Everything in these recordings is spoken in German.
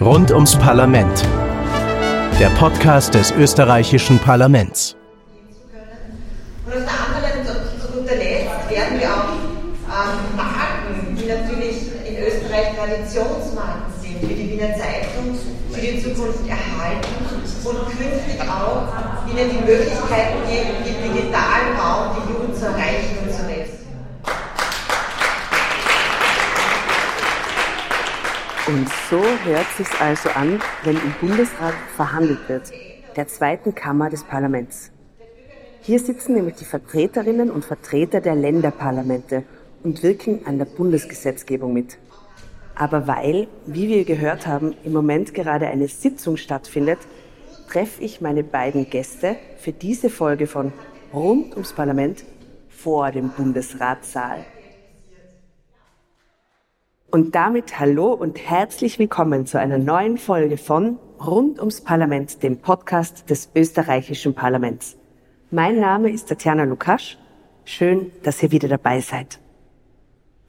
Rund ums Parlament. Der Podcast des österreichischen Parlaments. Und auf der anderen zu guter Letzt, werden wir auch ähm, Marken, die natürlich in Österreich Traditionsmarken sind, für die Wiener Zeitung, für die Zukunft erhalten und künftig auch ihnen die Möglichkeiten geben, im digitalen Raum die Jugend zu erreichen und zu netzen. Und so hört sich's also an, wenn im Bundesrat verhandelt wird, der zweiten Kammer des Parlaments. Hier sitzen nämlich die Vertreterinnen und Vertreter der Länderparlamente und wirken an der Bundesgesetzgebung mit. Aber weil, wie wir gehört haben, im Moment gerade eine Sitzung stattfindet, treffe ich meine beiden Gäste für diese Folge von Rund ums Parlament vor dem Bundesratssaal. Und damit hallo und herzlich willkommen zu einer neuen Folge von Rund ums Parlament, dem Podcast des österreichischen Parlaments. Mein Name ist Tatjana Lukasch. Schön, dass ihr wieder dabei seid.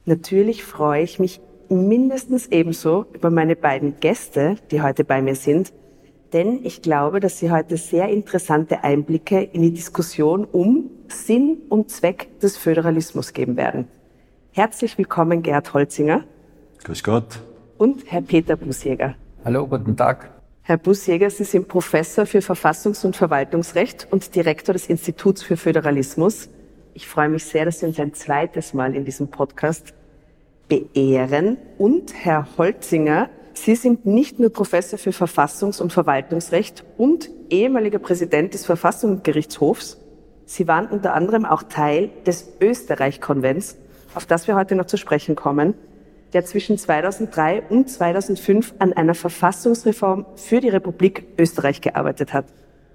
Natürlich freue ich mich mindestens ebenso über meine beiden Gäste, die heute bei mir sind, denn ich glaube, dass sie heute sehr interessante Einblicke in die Diskussion um Sinn und Zweck des Föderalismus geben werden. Herzlich willkommen, Gerd Holzinger. Grüß Gott. Und Herr Peter Busjäger. Hallo, guten Tag. Herr Busjäger, Sie sind Professor für Verfassungs- und Verwaltungsrecht und Direktor des Instituts für Föderalismus. Ich freue mich sehr, dass Sie uns ein zweites Mal in diesem Podcast beehren. Und Herr Holzinger, Sie sind nicht nur Professor für Verfassungs- und Verwaltungsrecht und ehemaliger Präsident des Verfassungsgerichtshofs. Sie waren unter anderem auch Teil des Österreich-Konvents, auf das wir heute noch zu sprechen kommen der zwischen 2003 und 2005 an einer Verfassungsreform für die Republik Österreich gearbeitet hat.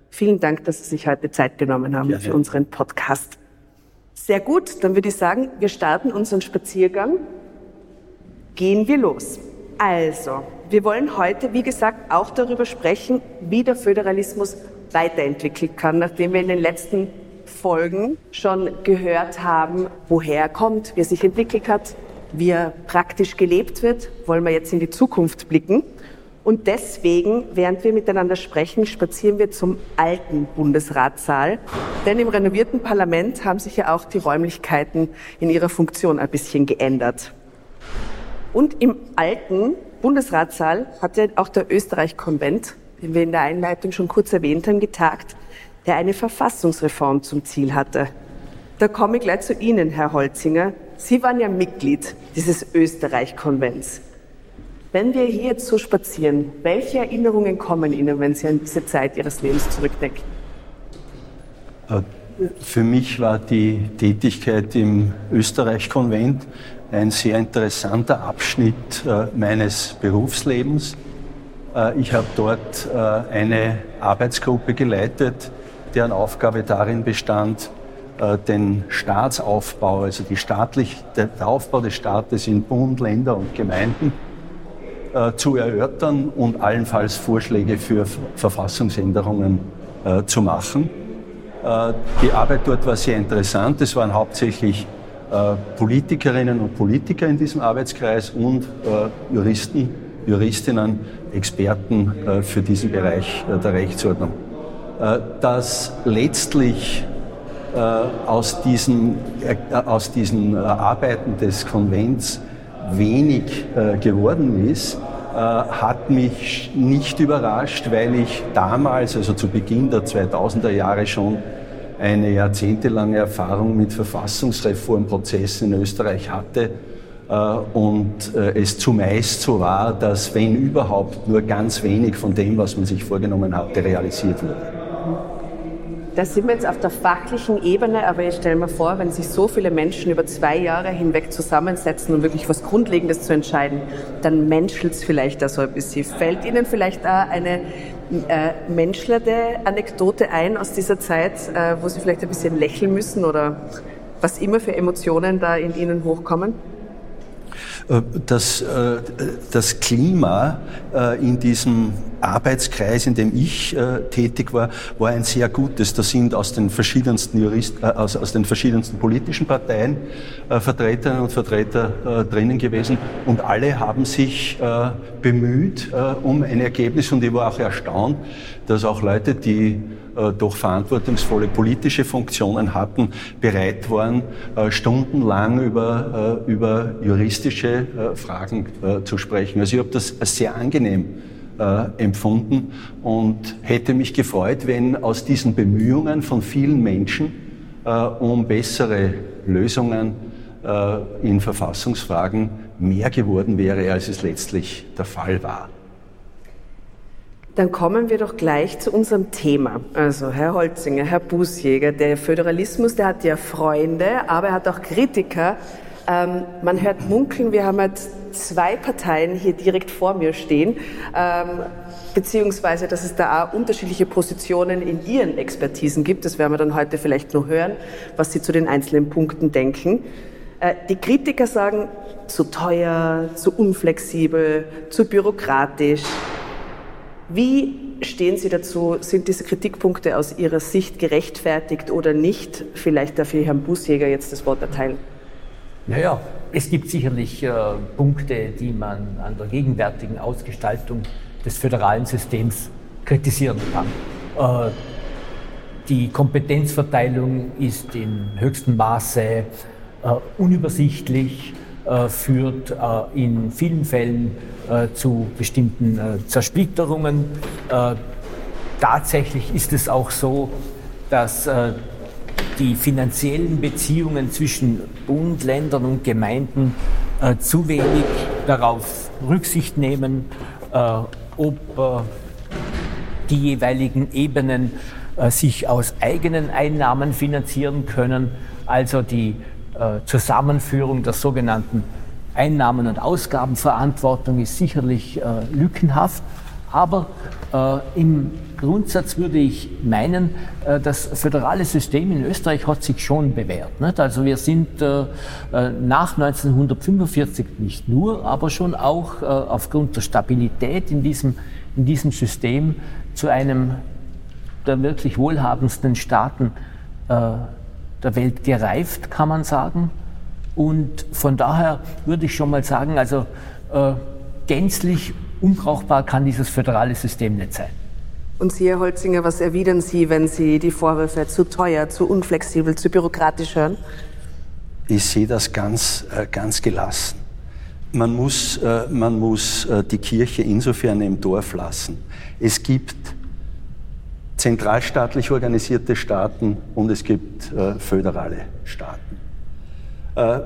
Vielen Dank, dass Sie sich heute Zeit genommen haben Gerne. für unseren Podcast. Sehr gut, dann würde ich sagen, wir starten unseren Spaziergang. Gehen wir los. Also, wir wollen heute, wie gesagt, auch darüber sprechen, wie der Föderalismus weiterentwickelt kann, nachdem wir in den letzten Folgen schon gehört haben, woher er kommt, wie er sich entwickelt hat, wie er praktisch gelebt wird, wollen wir jetzt in die Zukunft blicken. Und deswegen, während wir miteinander sprechen, spazieren wir zum alten Bundesratssaal. Denn im renovierten Parlament haben sich ja auch die Räumlichkeiten in ihrer Funktion ein bisschen geändert. Und im alten Bundesratssaal hat ja auch der Österreich-Konvent, den wir in der Einleitung schon kurz erwähnt haben, getagt, der eine Verfassungsreform zum Ziel hatte. Da komme ich gleich zu Ihnen, Herr Holzinger. Sie waren ja Mitglied dieses Österreich-Konvents. Wenn wir hier jetzt so spazieren, welche Erinnerungen kommen Ihnen, wenn Sie an diese Zeit Ihres Lebens zurückdenken? Äh, für mich war die Tätigkeit im Österreich-Konvent ein sehr interessanter Abschnitt äh, meines Berufslebens. Äh, ich habe dort eine Arbeitsgruppe geleitet, deren Aufgabe darin bestand, den Staatsaufbau, also staatlich, der Aufbau des Staates in Bund, Länder und Gemeinden äh, zu erörtern und allenfalls Vorschläge für Verfassungsänderungen äh, zu machen. Äh, die Arbeit dort war sehr interessant. Es waren hauptsächlich äh, Politikerinnen und Politiker in diesem Arbeitskreis und äh, Juristen, Juristinnen, Experten für diesen Bereich der Rechtsordnung. dass letztlich äh, aus diesen, äh, aus diesen äh, Arbeiten des Konvents wenig geworden ist, hat mich nicht überrascht, weil ich damals, also zu Beginn der 2000er Jahre schon eine jahrzehntelange Erfahrung mit Verfassungsreformprozessen in Österreich hatte und es zumeist so war, dass wenn überhaupt nur ganz wenig von dem, was man sich vorgenommen hatte, realisiert wurde. Da sind wir jetzt auf der fachlichen Ebene, aber ich stelle mir vor, wenn sich so viele Menschen über zwei Jahre hinweg zusammensetzen, um wirklich was Grundlegendes zu entscheiden, dann menschelt es vielleicht da so ein bisschen. Fällt Ihnen vielleicht da eine äh, menschlerde Anekdote ein aus dieser Zeit, äh, wo Sie vielleicht ein bisschen lächeln müssen oder was immer für Emotionen da in Ihnen hochkommen? Äh, das, äh, das Klima äh, in diesem Arbeitskreis, in dem ich tätig war, war ein sehr gutes. Da sind aus den verschiedensten Jurist, äh, aus, aus den verschiedensten politischen Parteien Vertreterinnen und Vertreter drinnen gewesen und alle haben sich bemüht um ein Ergebnis und ich war auch erstaunt, dass auch Leute, die doch verantwortungsvolle politische Funktionen hatten, bereit waren, stundenlang über, über juristische Fragen zu sprechen. Also ich habe das sehr angenehm äh, empfunden und hätte mich gefreut, wenn aus diesen Bemühungen von vielen Menschen äh, um bessere Lösungen äh, in Verfassungsfragen mehr geworden wäre, als es letztlich der Fall war. Dann kommen wir doch gleich zu unserem Thema. Also Herr Holzinger, Herr Bußjäger, der Föderalismus, der hat ja Freunde, aber er hat auch Kritiker. Ähm, man hört munkeln, wir haben jetzt zwei Parteien hier direkt vor mir stehen, ähm, beziehungsweise dass es da auch unterschiedliche Positionen in ihren Expertisen gibt. Das werden wir dann heute vielleicht noch hören, was sie zu den einzelnen Punkten denken. Äh, die Kritiker sagen, zu teuer, zu unflexibel, zu bürokratisch. Wie stehen Sie dazu? Sind diese Kritikpunkte aus Ihrer Sicht gerechtfertigt oder nicht? Vielleicht darf ich Herrn Busjäger jetzt das Wort erteilen. Naja, es gibt sicherlich äh, Punkte, die man an der gegenwärtigen Ausgestaltung des föderalen Systems kritisieren kann. Äh, die Kompetenzverteilung ist in höchstem Maße äh, unübersichtlich, äh, führt äh, in vielen Fällen äh, zu bestimmten Zersplitterungen. tatsächlich ist es auch so, dass die finanziellen Beziehungen zwischen Bund, Ländern und Gemeinden äh, zu wenig darauf Rücksicht nehmen, äh, ob äh, die jeweiligen Ebenen äh, sich aus eigenen Einnahmen finanzieren können, also die äh, Zusammenführung der sogenannten Einnahmen- und Ausgabenverantwortung ist sicherlich äh, lückenhaft, aber im Grundsatz würde ich meinen, äh, das föderale System in Österreich hat sich schon bewährt. Nicht? Also wir sind äh, äh, nach 1945 nicht nur, aber schon auch aufgrund der Stabilität in diesem, in diesem System zu einem der wirklich wohlhabendsten Staaten der Welt gereift, kann man sagen. Und von daher würde ich schon mal sagen, also gänzlich unbrauchbar kann dieses föderale System nicht sein. Und Sie, Herr Holzinger, was erwidern Sie, wenn Sie die Vorwürfe zu teuer, zu unflexibel, zu bürokratisch hören? Ich sehe das ganz, äh, ganz gelassen. Man muss, äh, man muss äh, die Kirche insofern im Dorf lassen. Es gibt zentralstaatlich organisierte Staaten und es gibt föderale Staaten.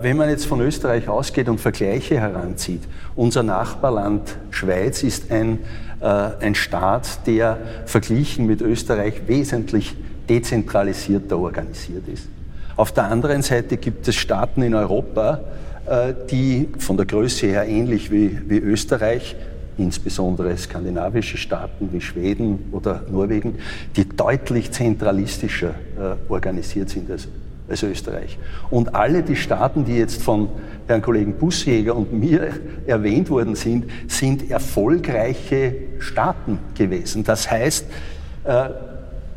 Wenn man jetzt von Österreich ausgeht und Vergleiche heranzieht, unser Nachbarland Schweiz ist ein äh, ein Staat, der verglichen mit Österreich wesentlich dezentralisierter organisiert ist. Auf der anderen Seite gibt es Staaten in Europa, äh, die von der Größe her ähnlich wie, wie Österreich, insbesondere skandinavische Staaten wie Schweden oder Norwegen, die deutlich zentralistischer äh, organisiert sind als als Österreich. Und alle die Staaten, die jetzt von Herrn Kollegen Busjäger und mir erwähnt worden sind, sind erfolgreiche Staaten gewesen. Das heißt, äh,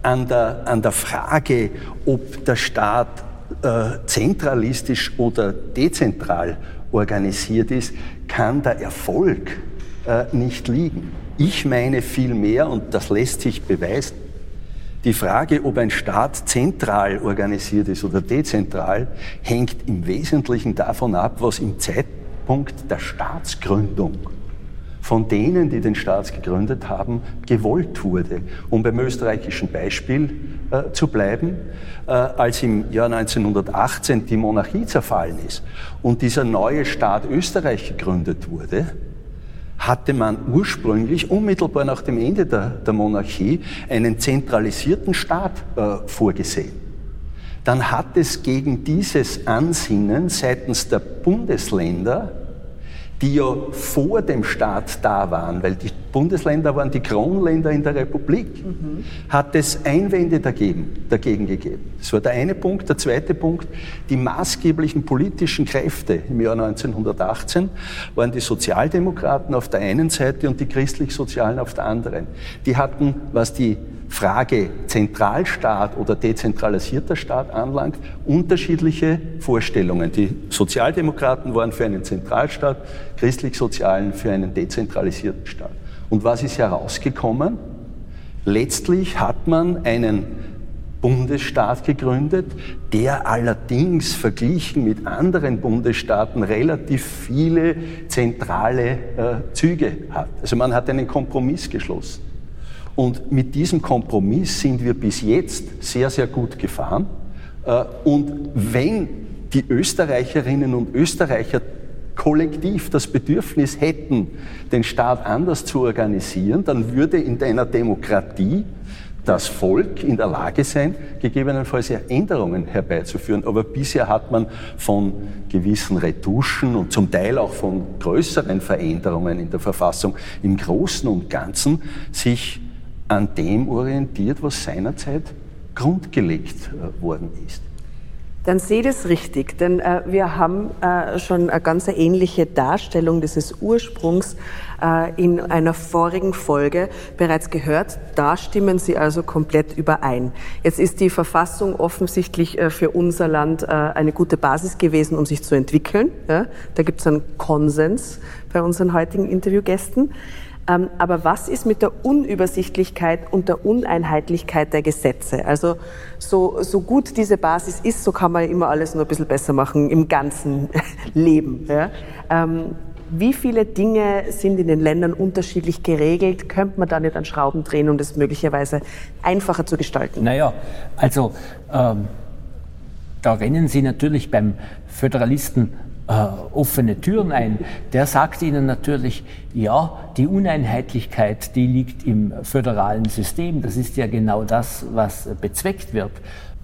an, der, an der Frage, ob der Staat äh, zentralistisch oder dezentral organisiert ist, kann der Erfolg äh, nicht liegen. Ich meine vielmehr, und das lässt sich beweisen, die Frage, ob ein Staat zentral organisiert ist oder dezentral, hängt im Wesentlichen davon ab, was im Zeitpunkt der Staatsgründung von denen, die den Staat gegründet haben, gewollt wurde. Um beim österreichischen Beispiel äh, zu bleiben, äh, als im Jahr 1918 die Monarchie zerfallen ist und dieser neue Staat Österreich gegründet wurde, hatte man ursprünglich unmittelbar nach dem Ende der, der Monarchie einen zentralisierten Staat äh, vorgesehen. Dann hat es gegen dieses Ansinnen seitens der Bundesländer die ja vor dem Staat da waren, weil die Bundesländer waren die Kronländer in der Republik, mhm. hat es Einwände dagegen, dagegen gegeben. Das war der eine Punkt. Der zweite Punkt, die maßgeblichen politischen Kräfte im Jahr 1918 waren die Sozialdemokraten auf der einen Seite und die christlich-sozialen auf der anderen. Die hatten, was die Frage Zentralstaat oder dezentralisierter Staat anlangt, unterschiedliche Vorstellungen. Die Sozialdemokraten waren für einen Zentralstaat, christlich-sozialen für einen dezentralisierten Staat. Und was ist herausgekommen? Letztlich hat man einen Bundesstaat gegründet, der allerdings verglichen mit anderen Bundesstaaten relativ viele zentrale äh, Züge hat. Also man hat einen Kompromiss geschlossen. Und mit diesem Kompromiss sind wir bis jetzt sehr, sehr gut gefahren. Äh, und wenn die Österreicherinnen und Österreicher kollektiv das Bedürfnis hätten, den Staat anders zu organisieren, dann würde in einer Demokratie das Volk in der Lage sein, gegebenenfalls Änderungen herbeizuführen. Aber bisher hat man von gewissen Retuschen und zum Teil auch von größeren Veränderungen in der Verfassung im Großen und Ganzen sich an dem orientiert, was seinerzeit grundgelegt äh, worden ist. Dann sehe ich das richtig, denn äh, wir haben äh, schon eine ganz ähnliche Darstellung dieses Ursprungs äh, in einer vorigen Folge bereits gehört. Da stimmen Sie also komplett überein. Jetzt ist die Verfassung offensichtlich äh, für unser Land äh, eine gute Basis gewesen, um sich zu entwickeln. Ja? Da gibt es einen Konsens bei unseren heutigen Interviewgästen. Ähm, aber was ist mit der Unübersichtlichkeit und der Uneinheitlichkeit der Gesetze? Also so, so gut diese Basis ist, so kann man immer alles nur ein bisschen besser machen im ganzen Leben. Ja? Ähm, wie viele Dinge sind in den Ländern unterschiedlich geregelt? Könnte man da nicht an Schrauben drehen, um das möglicherweise einfacher zu gestalten? Naja, also ähm, da rennen Sie natürlich beim Föderalisten offene Türen ein. Der sagt Ihnen natürlich, ja, die Uneinheitlichkeit, die liegt im föderalen System. Das ist ja genau das, was bezweckt wird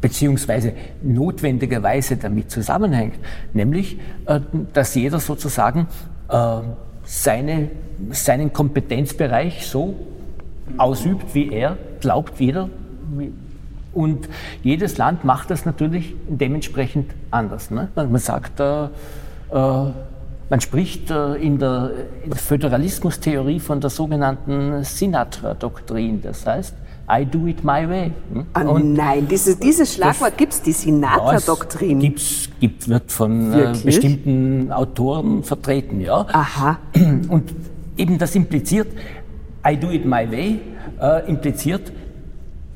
beziehungsweise notwendigerweise damit zusammenhängt, nämlich, äh, dass jeder sozusagen äh, seine, seinen Kompetenzbereich so ausübt, wie er glaubt, jeder. Und jedes Land macht das natürlich dementsprechend anders. Ne? Man sagt, äh, äh, man spricht äh, in der Föderalismustheorie von der sogenannten Sinatra-Doktrin. Das heißt, I do it my way. Hm? Oh nein, dieses, dieses Schlagwort gibt es, die Sinatra-Doktrin. Ja, gibt, wird von äh, bestimmten Autoren vertreten, ja. Aha. Und eben das impliziert, I do it my way, äh, impliziert,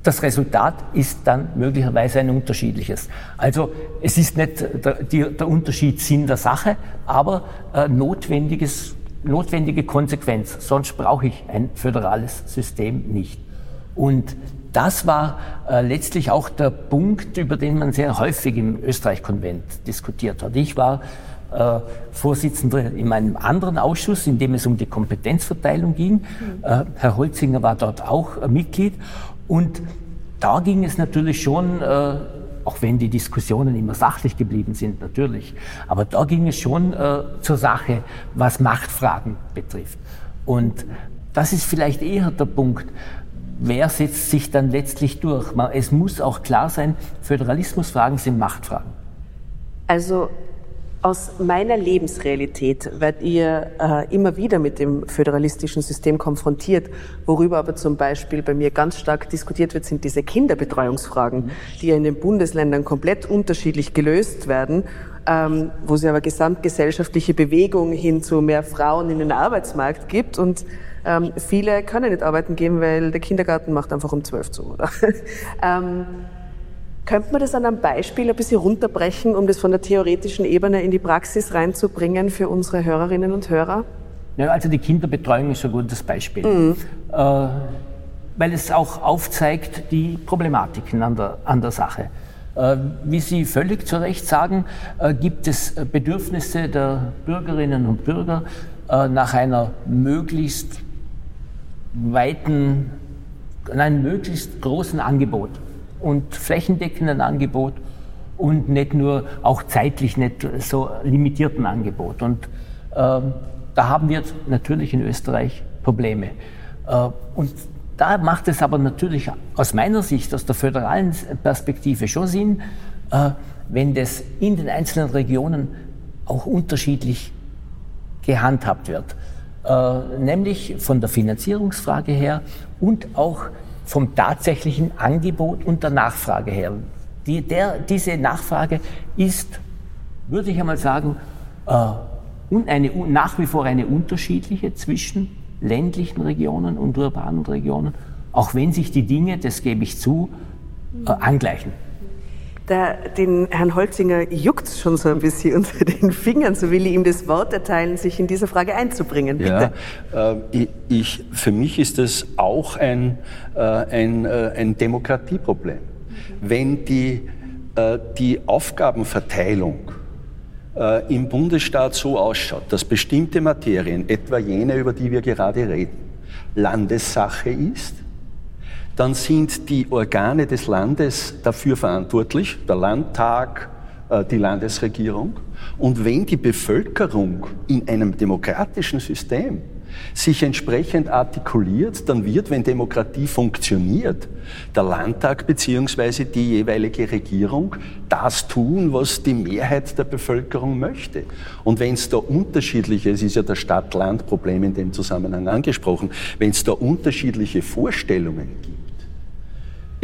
das Resultat ist dann möglicherweise ein unterschiedliches. Also es ist nicht der, der Unterschied Sinn der Sache, aber äh, notwendiges, notwendige Konsequenz. Sonst brauche ich ein föderales System nicht. Und das war äh, letztlich auch der Punkt, über den man sehr häufig im Österreich-Konvent diskutiert hat. Ich war äh, Vorsitzender in einem anderen Ausschuss, in dem es um die Kompetenzverteilung ging. Mhm. Äh, Herr Holzinger war dort auch Mitglied. Und da ging es natürlich schon, äh, auch wenn die Diskussionen immer sachlich geblieben sind, natürlich, aber da ging es schon äh, zur Sache, was Machtfragen betrifft. Und das ist vielleicht eher der Punkt, wer setzt sich dann letztlich durch? Es muss auch klar sein, Föderalismusfragen sind Machtfragen. Also aus meiner Lebensrealität werdet ihr äh, immer wieder mit dem föderalistischen System konfrontiert. Worüber aber zum Beispiel bei mir ganz stark diskutiert wird, sind diese Kinderbetreuungsfragen, die ja in den Bundesländern komplett unterschiedlich gelöst werden, ähm, wo es aber gesamtgesellschaftliche Bewegung hin zu mehr Frauen in den Arbeitsmarkt gibt und ähm, viele können nicht arbeiten gehen, weil der Kindergarten macht einfach um zwölf zu. Oder? ähm, könnte man das an einem Beispiel ein bisschen runterbrechen, um das von der theoretischen Ebene in die Praxis reinzubringen für unsere Hörerinnen und Hörer? Ja, also die Kinderbetreuung ist ein gutes Beispiel, mhm. äh, weil es auch aufzeigt die Problematiken an der, an der Sache. Äh, wie Sie völlig zu Recht sagen, äh, gibt es Bedürfnisse der Bürgerinnen und Bürger äh, nach einer möglichst weiten, einem möglichst großen Angebot und flächendeckenden Angebot und nicht nur auch zeitlich nicht so limitierten Angebot. Und ähm, da haben wir natürlich in Österreich Probleme. Äh, und da macht es aber natürlich aus meiner Sicht, aus der föderalen Perspektive schon Sinn, äh, wenn das in den einzelnen Regionen auch unterschiedlich gehandhabt wird. Äh, nämlich von der Finanzierungsfrage her und auch vom tatsächlichen Angebot und der Nachfrage her. Die, der, diese Nachfrage ist, würde ich einmal sagen, äh, eine, nach wie vor eine unterschiedliche zwischen ländlichen Regionen und urbanen Regionen, auch wenn sich die Dinge, das gebe ich zu, äh, angleichen. Da, den Herrn Holzinger juckt schon so ein bisschen unter den Fingern, so will ich ihm das Wort erteilen, sich in diese Frage einzubringen. Bitte. Ja, äh, ich, für mich ist das auch ein, äh, ein, äh, ein Demokratieproblem. Wenn die, äh, die Aufgabenverteilung äh, im Bundesstaat so ausschaut, dass bestimmte Materien, etwa jene, über die wir gerade reden, Landessache ist, dann sind die Organe des Landes dafür verantwortlich, der Landtag, äh, die Landesregierung. Und wenn die Bevölkerung in einem demokratischen System sich entsprechend artikuliert, dann wird, wenn Demokratie funktioniert, der Landtag beziehungsweise die jeweilige Regierung das tun, was die Mehrheit der Bevölkerung möchte. Und wenn es da unterschiedliche, es ist ja das Stadt-Land-Problem in dem Zusammenhang angesprochen, wenn es da unterschiedliche Vorstellungen gibt,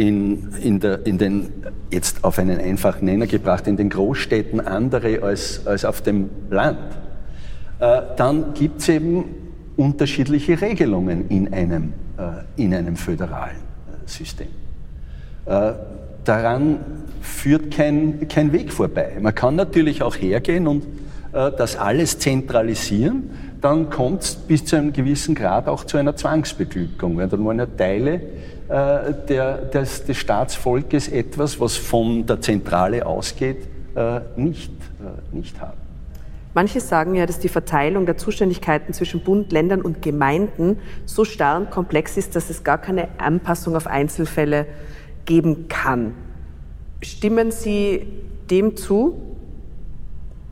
in, in, der, in den, jetzt auf einen einfachen Nenner gebracht, in den Großstädten andere als, als auf dem Land, äh, dann gibt es eben unterschiedliche Regelungen in einem, äh, in einem föderalen äh, System. Äh, daran führt kein, kein Weg vorbei. Man kann natürlich auch hergehen und äh, das alles zentralisieren, dann kommt es bis zu einem gewissen Grad auch zu einer Zwangsbeglückung, weil dann wollen ja Teile äh, der, des, des Staatsvolkes etwas, was von der Zentrale ausgeht, äh, nicht, nicht haben. Manche sagen ja, dass die Verteilung der Zuständigkeiten zwischen Bund, Ländern und Gemeinden so starr und komplex ist, dass es gar keine Anpassung auf Einzelfälle geben kann. Stimmen Sie dem zu?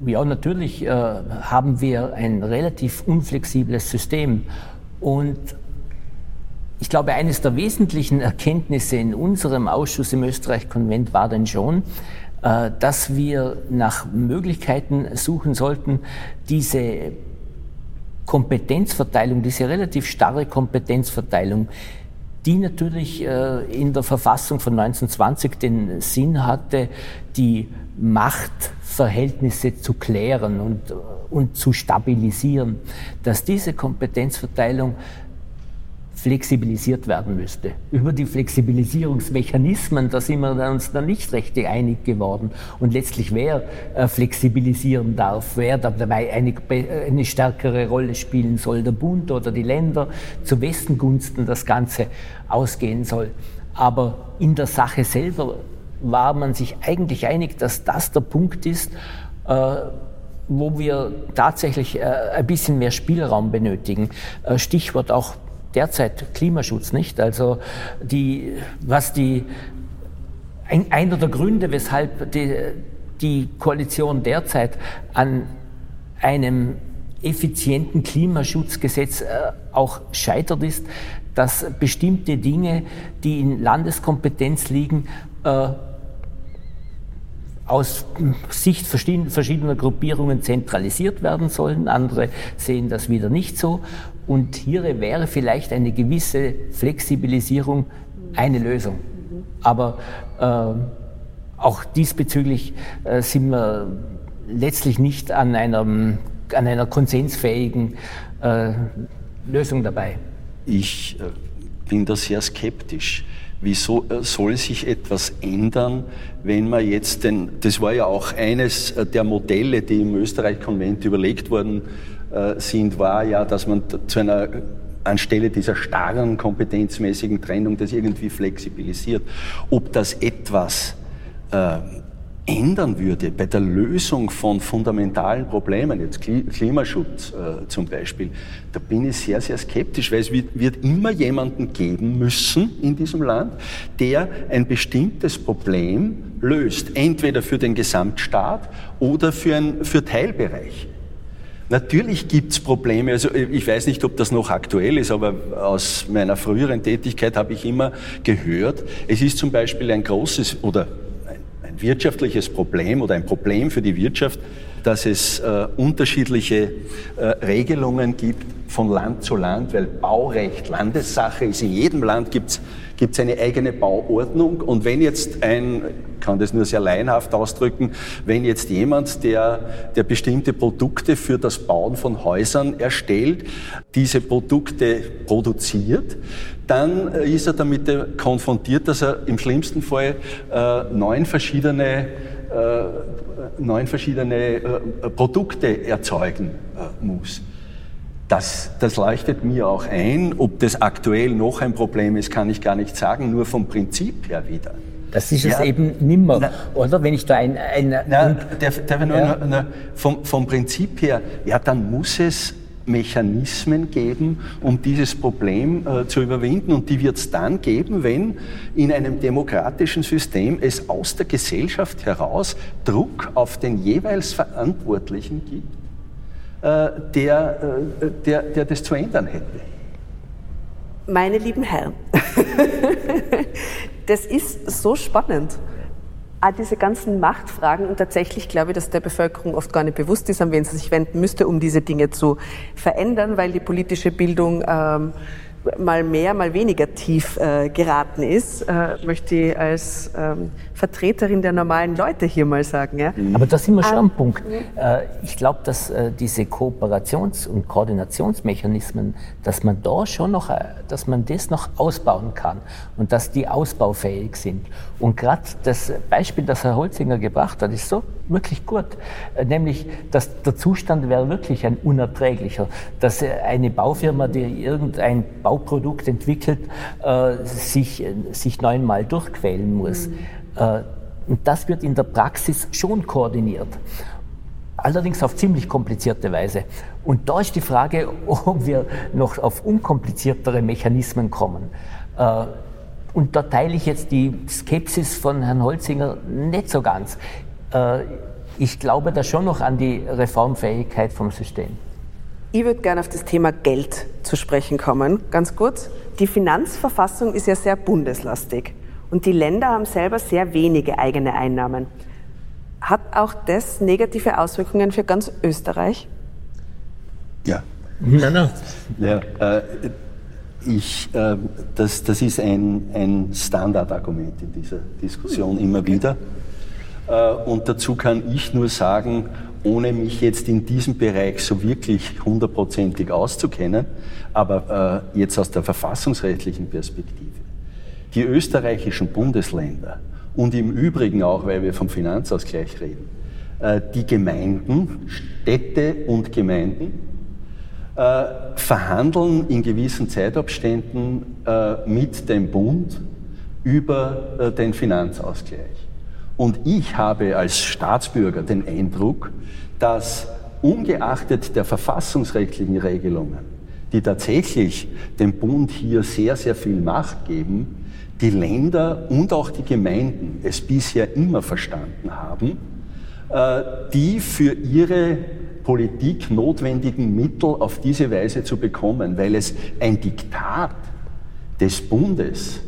Ja, natürlich äh, haben wir ein relativ unflexibles System. Und ich glaube, eines der wesentlichen Erkenntnisse in unserem Ausschuss im Österreich-Konvent war dann schon, äh, dass wir nach Möglichkeiten suchen sollten, diese Kompetenzverteilung, diese relativ starre Kompetenzverteilung, die natürlich äh, in der Verfassung von 1920 den Sinn hatte, die Machtverhältnisse zu klären und, und zu stabilisieren, dass diese Kompetenzverteilung flexibilisiert werden müsste. Über die Flexibilisierungsmechanismen, da sind wir uns dann nicht recht einig geworden. Und letztlich, wer äh, flexibilisieren darf, wer dabei eine, eine, stärkere Rolle spielen soll, der Bund oder die Länder, zu wessen Gunsten das Ganze ausgehen soll. Aber in der Sache selber war man sich eigentlich einig, dass das der Punkt ist, äh, wo wir tatsächlich äh, ein bisschen mehr Spielraum benötigen. Äh, Stichwort auch derzeit Klimaschutz nicht. Also die, was die, ein, einer der Gründe, weshalb die, die Koalition derzeit an einem effizienten Klimaschutzgesetz auch scheitert, ist, dass bestimmte Dinge, die in Landeskompetenz liegen, aus Sicht verschiedener Gruppierungen zentralisiert werden sollen. Andere sehen das wieder nicht so. Und hier wäre vielleicht eine gewisse Flexibilisierung eine Lösung. Aber äh, auch diesbezüglich äh, sind wir letztlich nicht an, einem, an einer konsensfähigen äh, Lösung dabei. Ich äh, bin da sehr skeptisch. Wieso äh, soll sich etwas ändern, wenn man jetzt den, das war ja auch eines äh, der Modelle, die im Österreich-Konvent überlegt wurden, äh, sind, war ja, dass man zu einer anstelle dieser starren kompetenzmäßigen Trennung das irgendwie flexibilisiert. Ob das etwas ändern würde bei der Lösung von fundamentalen Problemen, jetzt Klimaschutz äh, zum Beispiel, da bin ich sehr, sehr skeptisch, weil es wird, immer jemanden geben müssen in diesem Land, der ein bestimmtes Problem löst, entweder für den Gesamtstaat oder für, ein, für Teilbereiche. Natürlich gibt's Probleme. Also ich weiß nicht, ob das noch aktuell ist, aber aus meiner früheren Tätigkeit habe ich immer gehört, es ist zum Beispiel ein großes oder wirtschaftliches Problem oder ein Problem für die Wirtschaft, dass es äh, unterschiedliche äh, Regelungen gibt von Land zu Land, weil Baurecht Landessache ist. In jedem Land gibt es eine eigene Bauordnung. Und wenn jetzt ein, kann das nur sehr laienhaft ausdrücken, wenn jetzt jemand, der, der bestimmte Produkte für das Bauen von Häusern erstellt, diese Produkte produziert, dann ist er damit konfrontiert, dass er im schlimmsten Fall äh, neun verschiedene äh, neun verschiedene äh, Produkte erzeugen äh, muss. Das, das leuchtet mir auch ein. Ob das aktuell noch ein Problem ist, kann ich gar nicht sagen, nur vom Prinzip her wieder. Das ist es eben nimmer, na, oder? Wenn ich da ein... ein na, darf, darf nur, ja. na, vom, vom Prinzip her, ja, dann muss es Mechanismen geben, um dieses Problem äh, zu überwinden. Und die wird es dann geben, wenn in einem demokratischen System es aus der Gesellschaft heraus Druck auf den jeweils Verantwortlichen gibt äh, der, äh, der, der das zu ändern hätte. Meine lieben Herren, das ist so spannend. Ah, diese ganzen Machtfragen und tatsächlich glaube ich, dass der Bevölkerung oft gar nicht bewusst ist, an wen sie sich wenden müsste, um diese Dinge zu verändern, weil die politische Bildung ähm, mal mehr, mal weniger tief äh, geraten ist, äh, möchte ich als ähm, Vertreterin der normalen Leute hier mal sagen. Ja? Aber da sind wir schon am Punkt. Äh, ich glaube, dass äh, diese Kooperations- und Koordinationsmechanismen, dass man da schon noch, äh, dass man das noch ausbauen kann und dass die ausbaufähig sind. Und gerade das Beispiel, das Herr Holzinger gebracht hat, ist so wirklich gut. Äh, nämlich, dass der Zustand wäre wirklich ein unerträglicher. Dass eine Baufirma, die irgendein Bauprodukt entwickelt, äh, sich, sich neunmal durchquälen muss. Mhm. Äh, und das wird in der Praxis schon koordiniert. Allerdings auf ziemlich komplizierte Weise. Und da ist die Frage, ob wir noch auf unkompliziertere Mechanismen kommen. Äh, und da teile ich jetzt die Skepsis von Herrn Holzinger nicht so ganz. Äh, ich glaube da schon noch an die Reformfähigkeit vom System. Ich würde gerne auf das Thema Geld zu sprechen kommen, ganz kurz. Die Finanzverfassung ist ja sehr bundeslastig und die Länder haben selber sehr wenige eigene Einnahmen. Hat auch das negative Auswirkungen für ganz Österreich? Ja. Nein, nein. Ja, äh, ich, äh, das, das ist ein, ein Standardargument in dieser Diskussion immer wieder. Äh, und dazu kann ich nur sagen, ohne mich jetzt in diesem Bereich so wirklich hundertprozentig auszukennen, aber äh, jetzt aus der verfassungsrechtlichen Perspektive. Die österreichischen Bundesländer und im Übrigen auch, weil wir vom Finanzausgleich reden, äh, die Gemeinden, Städte und Gemeinden äh, verhandeln in gewissen Zeitabständen äh, mit dem Bund über den Finanzausgleich. Und ich habe als Staatsbürger den Eindruck, dass ungeachtet der verfassungsrechtlichen Regelungen, die tatsächlich dem Bund hier sehr, sehr viel Macht geben, die Länder und auch die Gemeinden es bisher immer verstanden haben, äh, die für ihre Politik notwendigen Mittel auf diese Weise zu bekommen, weil es ein Diktat des Bundes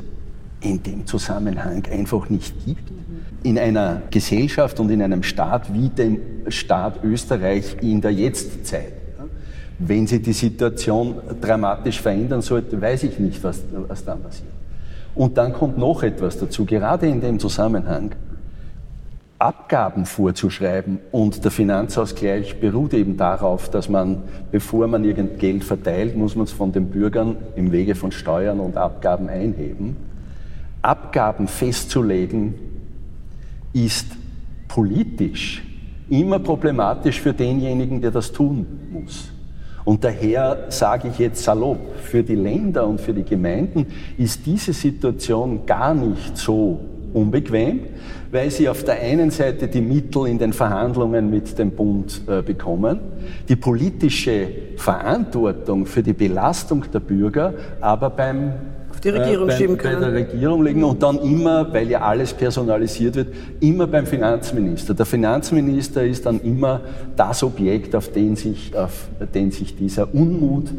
in dem Zusammenhang einfach nicht gibt. In einer Gesellschaft und in einem Staat wie dem Staat Österreich in der Jetztzeit. Wenn sich die Situation dramatisch verändern sollte, weiß ich nicht, was, was dann passiert. Und dann kommt noch etwas dazu, gerade in dem Zusammenhang. Abgaben vorzuschreiben und der Finanzausgleich beruht eben darauf, dass man, bevor man irgend Geld verteilt, muss man es von den Bürgern im Wege von Steuern und Abgaben einheben. Abgaben festzulegen ist politisch immer problematisch für denjenigen, der das tun muss. Und daher sage ich jetzt salopp, für die Länder und für die Gemeinden ist diese Situation gar nicht so unbequem, weil sie auf der einen Seite die Mittel in den Verhandlungen mit dem Bund äh, bekommen, die politische Verantwortung für die Belastung der Bürger aber beim die Regierung äh, bei, schieben können. Bei der Regierung liegen und dann immer, weil ja alles personalisiert wird, immer beim Finanzminister. Der Finanzminister ist dann immer das Objekt, auf den sich, auf den sich dieser Unmut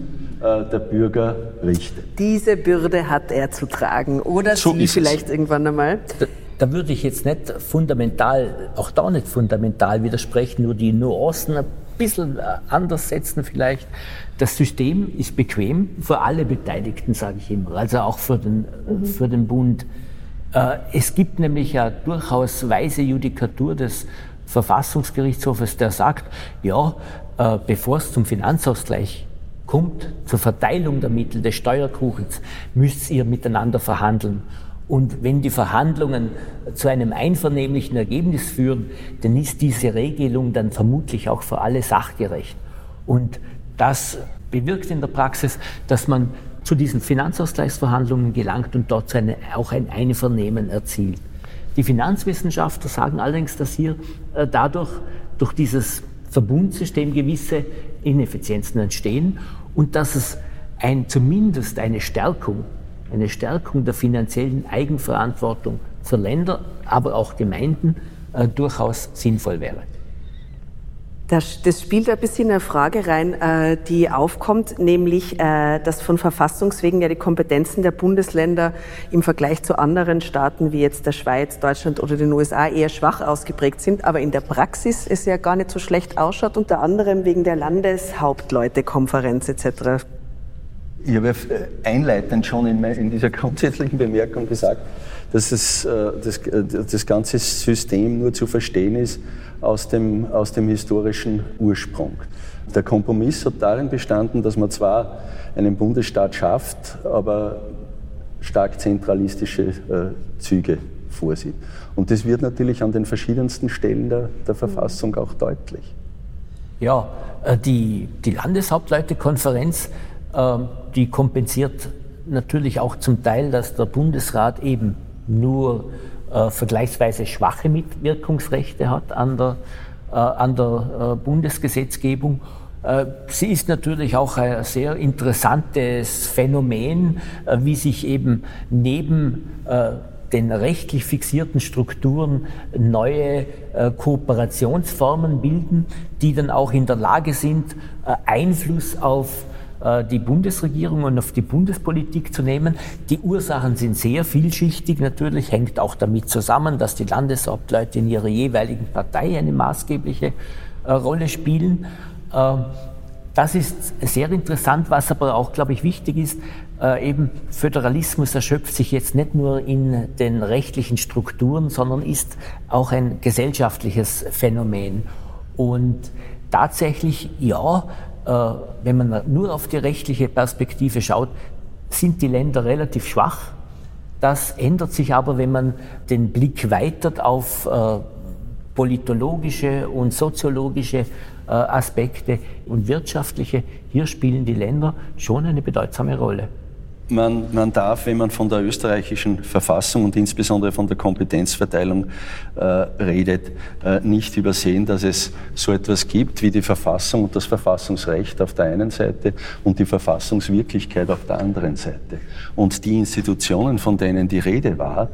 äh, der Bürger richtet. Diese Bürde hat er zu tragen oder so Sie vielleicht es. irgendwann einmal. Da, da würde ich jetzt nicht fundamental, auch da nicht fundamental widersprechen, nur die Nuancen bisschen äh, anders setzen vielleicht. Das System ist bequem für alle Beteiligten, sage ich immer, also auch für den, mhm. für den Bund. Äh, es gibt nämlich ja durchaus weise Judikatur des Verfassungsgerichtshofes, der sagt, ja, äh, bevor es zum Finanzausgleich kommt, zur Verteilung der Mittel des Steuerkuchens, müsst ihr miteinander verhandeln. Und wenn die Verhandlungen zu einem einvernehmlichen Ergebnis führen, dann ist diese Regelung dann vermutlich auch für alle sachgerecht. Und das bewirkt in der Praxis, dass man zu diesen Finanzausgleichsverhandlungen gelangt und dort eine, auch ein Einvernehmen erzielt. Die Finanzwissenschaftler sagen allerdings, dass hier äh, dadurch durch dieses Verbundsystem gewisse Ineffizienzen entstehen und dass es ein, zumindest eine Stärkung, eine Stärkung der finanziellen Eigenverantwortung für Länder, aber auch Gemeinden äh, durchaus sinnvoll wäre. Das, das, spielt ein bisschen eine Frage rein, äh, die aufkommt, nämlich, äh, dass von Verfassungswegen ja die Kompetenzen der Bundesländer im Vergleich zu anderen Staaten wie jetzt der Schweiz, Deutschland oder den USA eher schwach ausgeprägt sind, aber in der Praxis es ja gar nicht so schlecht ausschaut, unter anderem wegen der Landeshauptleutekonferenz etc. Ich habe einleitend schon in, dieser grundsätzlichen Bemerkung gesagt, dass es, äh, das, das ganze System nur zu verstehen ist, aus dem, aus dem historischen Ursprung. Der Kompromiss hat darin bestanden, dass man zwar einen Bundesstaat schafft, aber stark zentralistische äh, Züge vorsieht. Und das wird natürlich an den verschiedensten Stellen der, der Verfassung auch deutlich. Ja, äh, die, die Landeshauptleutekonferenz, äh, die kompensiert natürlich auch zum Teil, dass der Bundesrat eben nur äh, vergleichsweise schwache Mitwirkungsrechte hat an der, äh, an der äh, Bundesgesetzgebung. Äh, sie ist natürlich auch ein sehr interessantes Phänomen, äh, wie sich eben neben äh, den rechtlich fixierten Strukturen neue Kooperationsformen bilden, die dann auch in der Lage sind, Einfluss auf die Bundesregierung und auf die Bundespolitik zu nehmen. Die Ursachen sind sehr vielschichtig. Natürlich hängt auch damit zusammen, dass die Landeshauptleute in ihrer jeweiligen Partei eine maßgebliche äh, Rolle spielen. Ähm, das ist sehr interessant, was aber auch, glaube ich, wichtig ist. Äh, eben Föderalismus erschöpft sich jetzt nicht nur in den rechtlichen Strukturen, sondern ist auch ein gesellschaftliches Phänomen. Und tatsächlich, ja, äh, wenn man nur auf die rechtliche Perspektive schaut, sind die Länder relativ schwach. Das ändert sich aber, wenn man den Blick weitert auf äh, politologische und soziologische äh, Aspekte und wirtschaftliche. Hier spielen die Länder schon eine bedeutsame Rolle. Man, man, darf, wenn man von der österreichischen Verfassung und insbesondere von der Kompetenzverteilung äh, redet, äh, nicht übersehen, dass es so etwas gibt wie die Verfassung und das Verfassungsrecht auf der einen Seite und die Verfassungswirklichkeit auf der anderen Seite. Und die Institutionen, von denen die Rede war,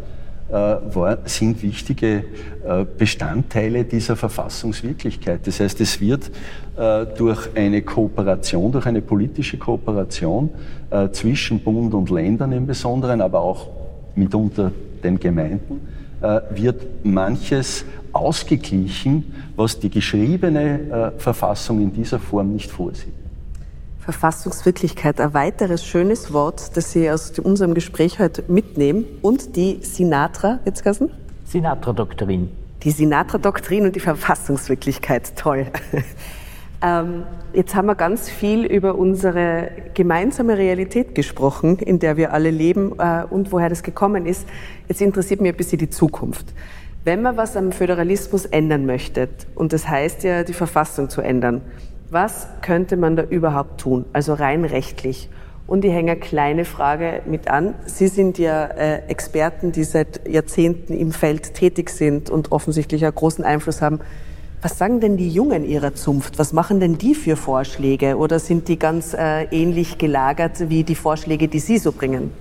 war, sind wichtige äh, Bestandteile dieser Verfassungswirklichkeit. Das heißt, es wird äh, durch eine Kooperation, durch eine politische Kooperation zwischen Bund und Ländern im Besonderen, aber auch mitunter den Gemeinden, wird manches ausgeglichen, was die geschriebene Verfassung in dieser Form nicht vorsieht. Verfassungswirklichkeit ein weiteres schönes Wort, das Sie aus unserem Gespräch heute mitnehmen. Und die Sinatra, jetzt Kassen? Sinatra-Doktrin. Die Sinatra-Doktrin und die Verfassungswirklichkeit, toll. ähm, jetzt haben wir ganz viel über unsere gemeinsame Realität gesprochen, in der wir alle leben äh, und woher das gekommen ist. Jetzt interessiert mich ein bisschen die Zukunft. Wenn man was am Föderalismus ändern möchte, und das heißt ja, die Verfassung zu ändern, was könnte man da überhaupt tun, also rein rechtlich? Und ich hänge eine kleine Frage mit an. Sie sind ja äh, Experten, die seit Jahrzehnten im Feld tätig sind und offensichtlich einen großen Einfluss haben. Was sagen denn die Jungen ihrer Zunft? Was machen denn die für Vorschläge? Oder sind die ganz äh, ähnlich gelagert wie die Vorschläge, die Sie so bringen?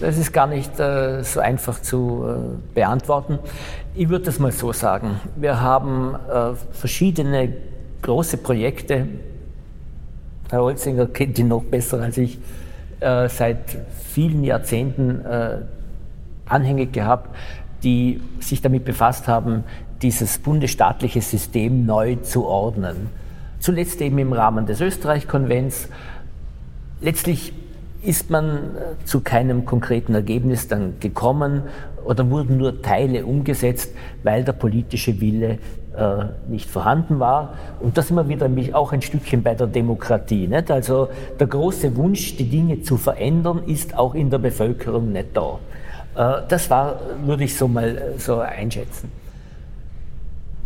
Das ist gar nicht äh, so einfach zu äh, beantworten. Ich würde das mal so sagen. Wir haben äh, verschiedene große Projekte. Herr Holzinger kennt die noch besser als ich. Äh, seit vielen Jahrzehnten äh, anhängig gehabt, die sich damit befasst haben, dieses bundesstaatliche System neu zu ordnen. Zuletzt eben im Rahmen des Österreich-Konvents. Letztlich ist man äh, zu keinem konkreten Ergebnis dann gekommen oder wurden nur Teile umgesetzt, weil der politische Wille äh, nicht vorhanden war. Und das wir wieder auch ein Stückchen bei der Demokratie. Nicht? Also der große Wunsch, die Dinge zu verändern, ist auch in der Bevölkerung nicht da. Äh, das war, würde ich so mal so einschätzen.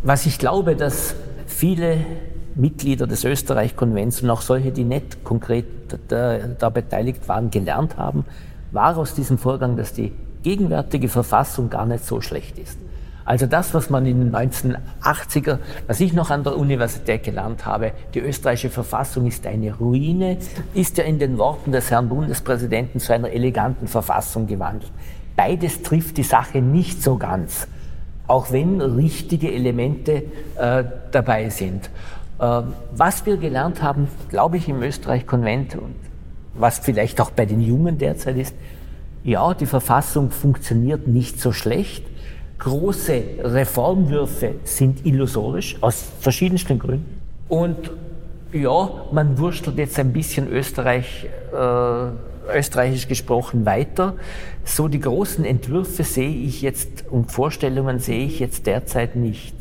Was ich glaube, dass viele Mitglieder des Österreich-Konvents und auch solche, die nicht konkret da, da, beteiligt waren, gelernt haben, war aus diesem Vorgang, dass die gegenwärtige Verfassung gar nicht so schlecht ist. Also das, was man in den 1980er, was ich noch an der Universität gelernt habe, die österreichische Verfassung ist eine Ruine, ist ja in den Worten des Herrn Bundespräsidenten zu einer eleganten Verfassung gewandelt. Beides trifft die Sache nicht so ganz, auch wenn richtige Elemente äh, dabei sind. Äh, was wir gelernt haben, glaube ich, im Österreich-Konvent und was vielleicht auch bei den Jungen derzeit ist, ja, die Verfassung funktioniert nicht so schlecht. Große Reformwürfe sind illusorisch aus verschiedensten Gründen. Und ja, man wurstelt jetzt ein bisschen Österreich, äh, österreichisch gesprochen weiter. So die großen Entwürfe sehe ich jetzt und Vorstellungen sehe ich jetzt derzeit nicht.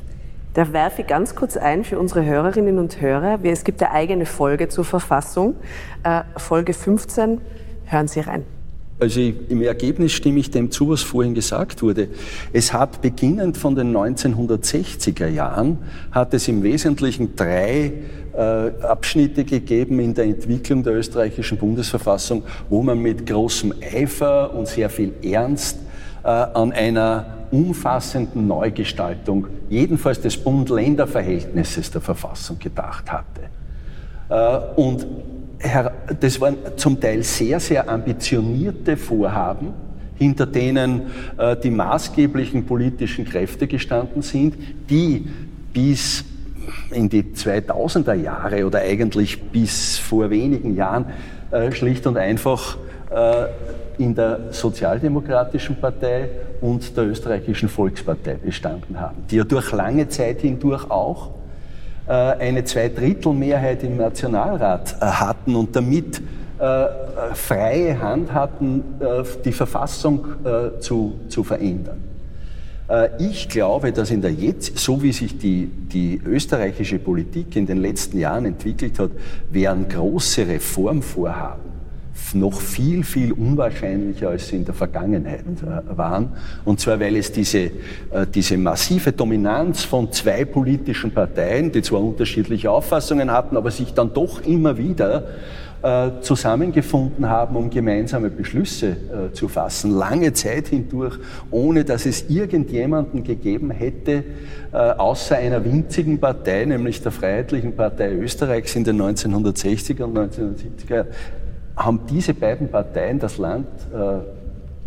Da werfe ich ganz kurz ein für unsere Hörerinnen und Hörer. Es gibt eine eigene Folge zur Verfassung, äh, Folge 15. Hören Sie rein. Also im Ergebnis stimme ich dem zu, was vorhin gesagt wurde. Es hat beginnend von den 1960er Jahren, hat es im Wesentlichen drei äh, Abschnitte gegeben in der Entwicklung der österreichischen Bundesverfassung, wo man mit großem Eifer und sehr viel Ernst äh, an einer umfassenden Neugestaltung, jedenfalls des Bund-Länder-Verhältnisses der Verfassung gedacht hatte. Äh, und das waren zum Teil sehr, sehr ambitionierte Vorhaben, hinter denen äh, die maßgeblichen politischen Kräfte gestanden sind, die bis in die 2000er Jahre oder eigentlich bis vor wenigen Jahren äh, schlicht und einfach in der Sozialdemokratischen Partei und der Österreichischen Volkspartei bestanden haben, die ja durch lange Zeit hindurch auch äh, eine Zweidrittelmehrheit im Nationalrat äh, hatten und damit äh, freie Hand hatten, die Verfassung zu, zu verändern. Ich glaube, dass in der jetzt, so wie sich die, die österreichische Politik in den letzten Jahren entwickelt hat, wären große Reformvorhaben noch viel, viel unwahrscheinlicher, als sie in der Vergangenheit äh, waren. Und zwar, weil es diese, äh, diese massive Dominanz von zwei politischen Parteien, die zwar unterschiedliche Auffassungen hatten, aber sich dann doch immer wieder äh, zusammengefunden haben, um gemeinsame Beschlüsse äh, zu fassen, lange Zeit hindurch, ohne dass es irgendjemanden gegeben hätte, äh, außer einer winzigen Partei, nämlich der Freiheitlichen Partei Österreichs in den 1960er und 1970er haben diese beiden Parteien das Land äh,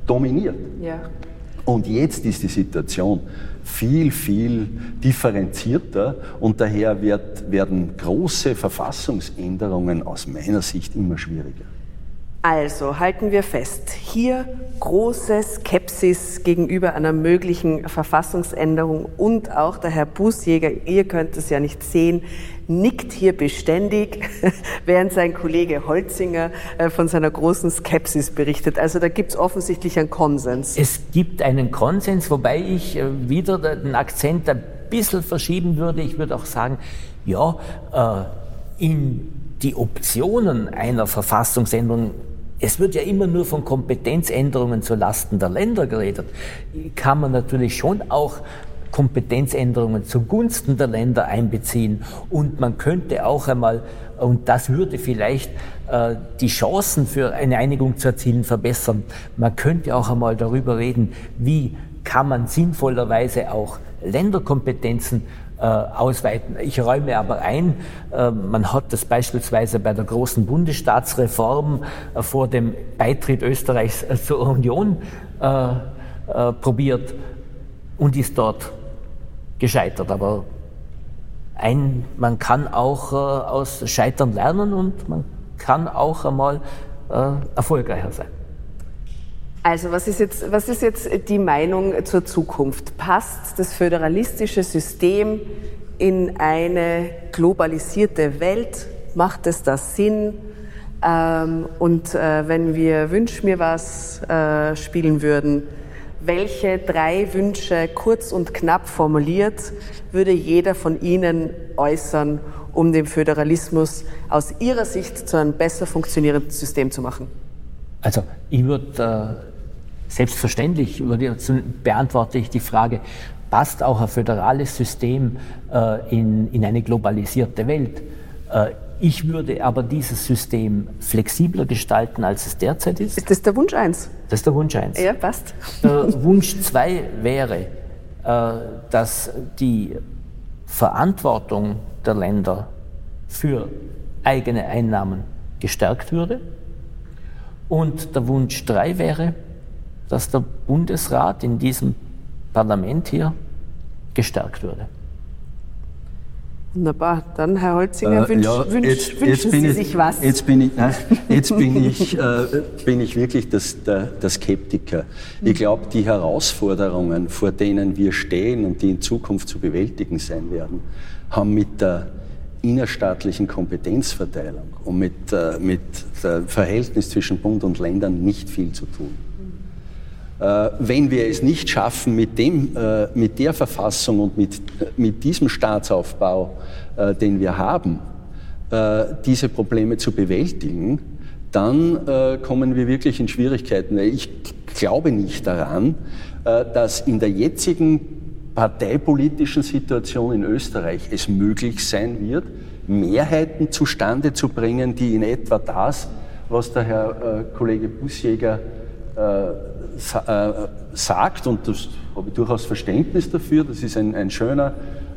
dominiert. Ja. Und jetzt ist die Situation viel, viel differenzierter und daher wird, werden große Verfassungsänderungen aus meiner Sicht immer schwieriger. Also halten wir fest, hier große Skepsis gegenüber einer möglichen Verfassungsänderung und auch der Herr Bußjäger, ihr könnt es ja nicht sehen, nickt hier beständig, während sein Kollege Holzinger äh, von seiner großen Skepsis berichtet. Also da gibt es offensichtlich einen Konsens. Es gibt einen Konsens, wobei ich äh, wieder den Akzent ein bisschen verschieben würde. Ich würde auch sagen, ja, äh, in die Optionen einer Verfassungsänderung es wird ja immer nur von Kompetenzänderungen zu Lasten der Länder geredet. Kann man natürlich schon auch Kompetenzänderungen zugunsten der Länder einbeziehen. Und man könnte auch einmal, und das würde vielleicht äh, die Chancen für eine Einigung zu erzielen verbessern, man könnte auch einmal darüber reden, wie kann man sinnvollerweise auch Länderkompetenzen ausweiten. Ich räume aber ein, äh, man hat das beispielsweise bei der großen Bundesstaatsreform äh, vor dem Beitritt Österreichs zur Union probiert und ist dort gescheitert. Aber ein, man kann auch aus Scheitern lernen und man kann auch einmal erfolgreicher sein. Also was ist, jetzt, was ist jetzt die Meinung zur Zukunft? Passt das föderalistische System in eine globalisierte Welt? Macht es da Sinn? Ähm, und äh, wenn wir Wünsch mir was äh, spielen würden, welche drei Wünsche kurz und knapp formuliert würde jeder von Ihnen äußern, um den Föderalismus aus Ihrer Sicht zu einem besser funktionierenden System zu machen? Also ich würde äh Selbstverständlich beantworte ich die Frage, passt auch ein föderales System äh, in, in eine globalisierte Welt? Äh, ich würde aber dieses System flexibler gestalten, als es derzeit ist. Ist das der Wunsch 1? Das ist der Wunsch 1. Ja, passt. Der Wunsch 2 wäre, äh, dass die Verantwortung der Länder für eigene Einnahmen gestärkt würde. Und der Wunsch 3 wäre, dass der Bundesrat in diesem Parlament hier gestärkt würde. Wunderbar. Dann, Herr Holzinger, äh, wünsch, ja, wünsch, jetzt, wünschen jetzt Sie ich, sich was? Jetzt bin ich, nein, jetzt bin ich, äh, bin ich wirklich das, der, der Skeptiker. Ich glaube, die Herausforderungen, vor denen wir stehen und die in Zukunft zu bewältigen sein werden, haben mit der innerstaatlichen Kompetenzverteilung und mit, äh, mit dem Verhältnis zwischen Bund und Ländern nicht viel zu tun. Äh, wenn wir es nicht schaffen, mit, dem, äh, mit der Verfassung und mit, mit diesem Staatsaufbau, äh, den wir haben, diese Probleme zu bewältigen, dann kommen wir wirklich in Schwierigkeiten. Ich glaube nicht daran, dass in der jetzigen parteipolitischen Situation in Österreich es möglich sein wird, Mehrheiten zustande zu bringen, die in etwa das, was der Herr Kollege Busjäger äh, sagt, und das habe ich durchaus Verständnis dafür, das ist ein, ein schöner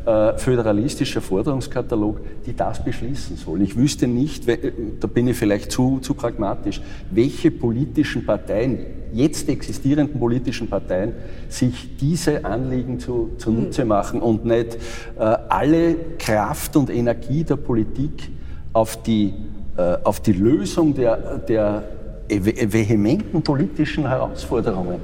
äh, föderalistischer Forderungskatalog, die das beschließen sollen. Ich wüsste nicht, da bin ich vielleicht zu, zu pragmatisch, welche politischen Parteien, jetzt existierenden politischen Parteien, sich diese Anliegen zu, zunutze hm. machen und nicht äh, alle Kraft und Energie der Politik auf die, äh, auf die Lösung der, der vehementen politischen Herausforderungen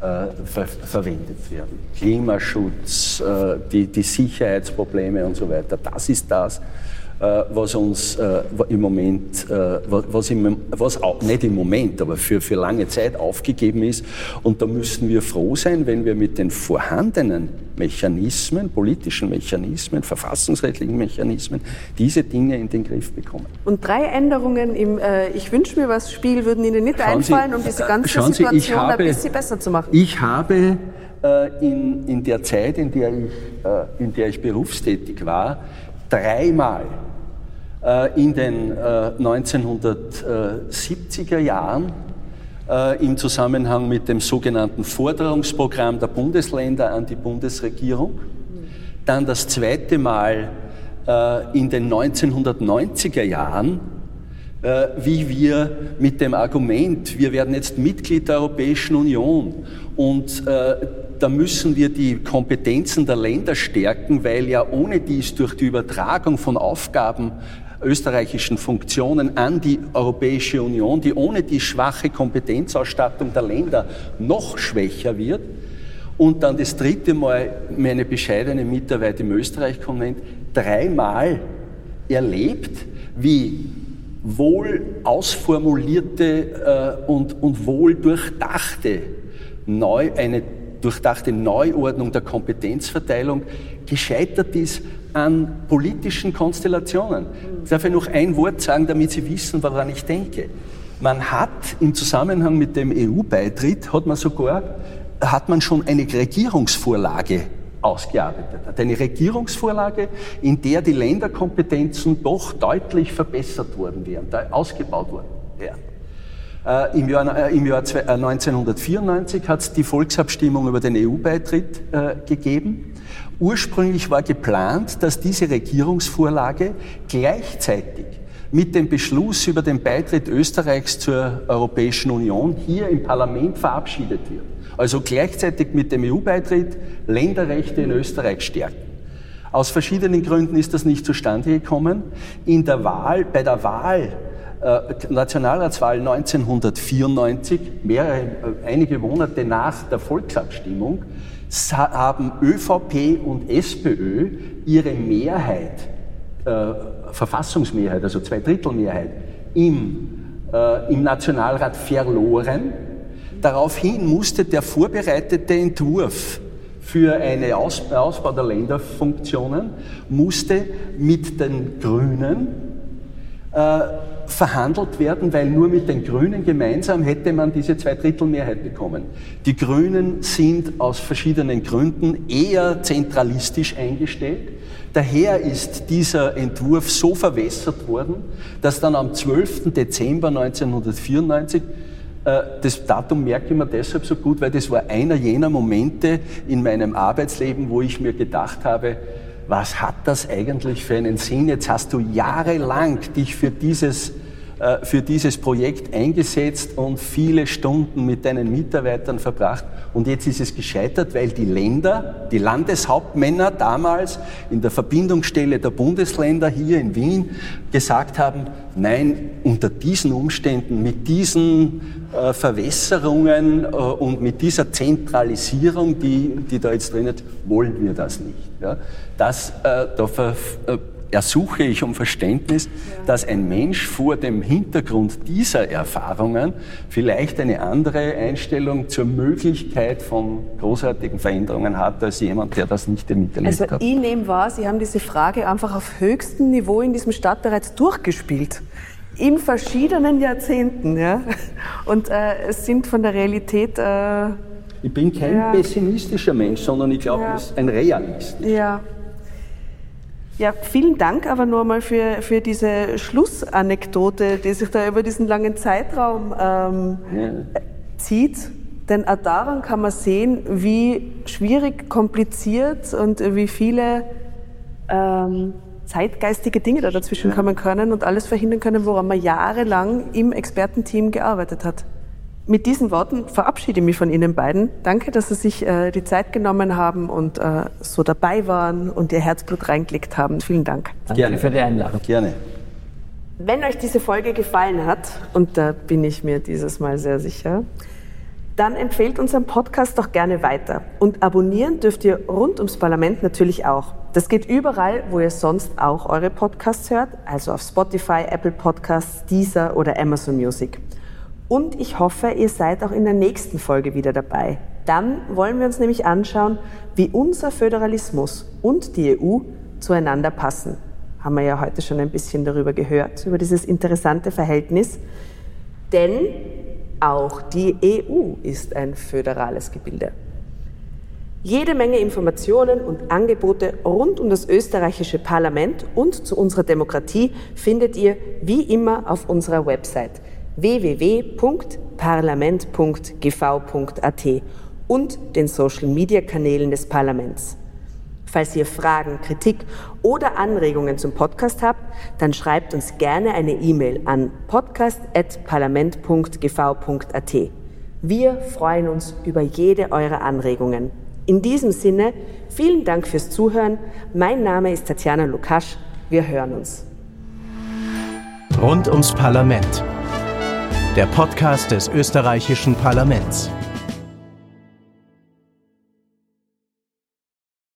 äh, ver verwendet werden. Klimaschutz, äh, die, die Sicherheitsprobleme und so weiter. Das ist das, was uns äh, im Moment, äh, was, im, was auch, nicht im Moment, aber für, für lange Zeit aufgegeben ist. Und da müssen wir froh sein, wenn wir mit den vorhandenen Mechanismen, politischen Mechanismen, verfassungsrechtlichen Mechanismen, diese Dinge in den Griff bekommen. Und drei Änderungen im äh, Ich wünsche mir was Spiel würden Ihnen nicht schauen einfallen, Sie, um diese ganze Sie, Situation habe, ein bisschen besser zu machen? Ich habe äh, in, in der Zeit, in der ich, äh, in der ich berufstätig war, dreimal äh, in den 1970er äh, Jahren äh, im Zusammenhang mit dem sogenannten Forderungsprogramm der Bundesländer an die Bundesregierung. Dann das zweite Mal in den 1990er Jahren, wie wir mit dem Argument, wir werden jetzt Mitglied der Europäischen Union und da müssen wir die Kompetenzen der Länder stärken, weil ja ohne dies durch die Übertragung von Aufgaben österreichischen Funktionen an die Europäische Union, die ohne die schwache Kompetenzausstattung der Länder noch schwächer wird. Und dann das dritte Mal meine bescheidene Mitarbeit im Österreich-Konvent, dreimal erlebt, wie wohl ausformulierte äh, und, und wohl durchdachte neu, eine durchdachte Neuordnung der Kompetenzverteilung gescheitert ist an politischen Konstellationen. Darf ich noch ein Wort sagen, damit Sie wissen, woran ich denke? Man hat im Zusammenhang mit dem EU-Beitritt, hat man sogar, hat man schon eine Regierungsvorlage ausgearbeitet. Eine Regierungsvorlage, in der die Länderkompetenzen doch deutlich verbessert worden wären, ausgebaut worden wären. Äh, Im Jahr, äh, im Jahr 1994 hat es die Volksabstimmung über den EU-Beitritt äh, gegeben. Ursprünglich war geplant, dass diese Regierungsvorlage gleichzeitig mit dem Beschluss über den Beitritt Österreichs zur Europäischen Union hier im Parlament verabschiedet wird. Also gleichzeitig mit dem EU-Beitritt Länderrechte in Österreich stärken. Aus verschiedenen Gründen ist das nicht zustande gekommen. In der Wahl, bei der Wahl äh, Nationalratswahl 1994, mehrere, äh, einige Monate nach der Volksabstimmung, haben ÖVP und SPÖ ihre Mehrheit, äh, Verfassungsmehrheit, also Zweidrittelmehrheit, im, äh, im Nationalrat verloren. Daraufhin musste der vorbereitete Entwurf für einen Aus Ausbau der Länderfunktionen musste mit den Grünen äh, verhandelt werden, weil nur mit den Grünen gemeinsam hätte man diese Zweidrittelmehrheit bekommen. Die Grünen sind aus verschiedenen Gründen eher zentralistisch eingestellt. Daher ist dieser Entwurf so verwässert worden, dass dann am 12. Dezember 1994 äh, das Datum merke ich mir deshalb so gut, weil das war einer jener Momente in meinem Arbeitsleben, wo ich mir gedacht habe, was hat das eigentlich für einen Sinn? Jetzt hast du jahrelang dich für dieses, für dieses Projekt eingesetzt und viele Stunden mit deinen Mitarbeitern verbracht. Und jetzt ist es gescheitert, weil die Länder, die Landeshauptmänner damals in der Verbindungsstelle der Bundesländer hier in Wien gesagt haben, nein, unter diesen Umständen, mit diesen äh, Verwässerungen äh, und mit dieser Zentralisierung, die, die da jetzt drin ist, wollen wir das nicht. Ja? Das, äh, da äh, ersuche ich um Verständnis, dass ein Mensch vor dem Hintergrund dieser Erfahrungen vielleicht eine andere Einstellung zur Möglichkeit von großartigen Veränderungen hat, als jemand, der das nicht miterlebt also hat. Also ich nehme wahr, Sie haben diese Frage einfach auf höchstem Niveau in diesem Staat bereits durchgespielt in verschiedenen Jahrzehnten. Ja? Und äh, es sind von der Realität. Äh, ich bin kein ja. pessimistischer Mensch, sondern ich glaube, ja. ein Realist. Ja. Ja, vielen Dank aber nur mal für, für diese Schlussanekdote, die sich da über diesen langen Zeitraum ähm, ja. zieht. Denn auch daran kann man sehen, wie schwierig, kompliziert und wie viele ähm, zeitgeistige Dinge da dazwischen kommen können und alles verhindern können, woran man jahrelang im Expertenteam gearbeitet hat. Mit diesen Worten verabschiede ich mich von Ihnen beiden. Danke, dass Sie sich äh, die Zeit genommen haben und äh, so dabei waren und Ihr Herzblut reingelegt haben. Vielen Dank. Danke Gerne. für die Einladung. Gerne. Wenn euch diese Folge gefallen hat, und da bin ich mir dieses Mal sehr sicher, dann empfehlt unseren Podcast doch gerne weiter. Und abonnieren dürft ihr rund ums Parlament natürlich auch. Das geht überall, wo ihr sonst auch eure Podcasts hört, also auf Spotify, Apple Podcasts, Deezer oder Amazon Music. Und ich hoffe, ihr seid auch in der nächsten Folge wieder dabei. Dann wollen wir uns nämlich anschauen, wie unser Föderalismus und die EU zueinander passen. Haben wir ja heute schon ein bisschen darüber gehört, über dieses interessante Verhältnis. Denn auch die EU ist ein föderales Gebilde. Jede Menge Informationen und Angebote rund um das österreichische Parlament und zu unserer Demokratie findet ihr wie immer auf unserer Website www.parlament.gv.at und den Social-Media-Kanälen des Parlaments. Falls ihr Fragen, Kritik oder Anregungen zum Podcast habt, dann schreibt uns gerne eine E-Mail an podcast.parlament.gv.at. Wir freuen uns über jede eurer Anregungen. In diesem Sinne, vielen Dank fürs Zuhören. Mein Name ist Tatjana Lukasch. Wir hören uns. Rund ums Parlament. Der Podcast des österreichischen Parlaments.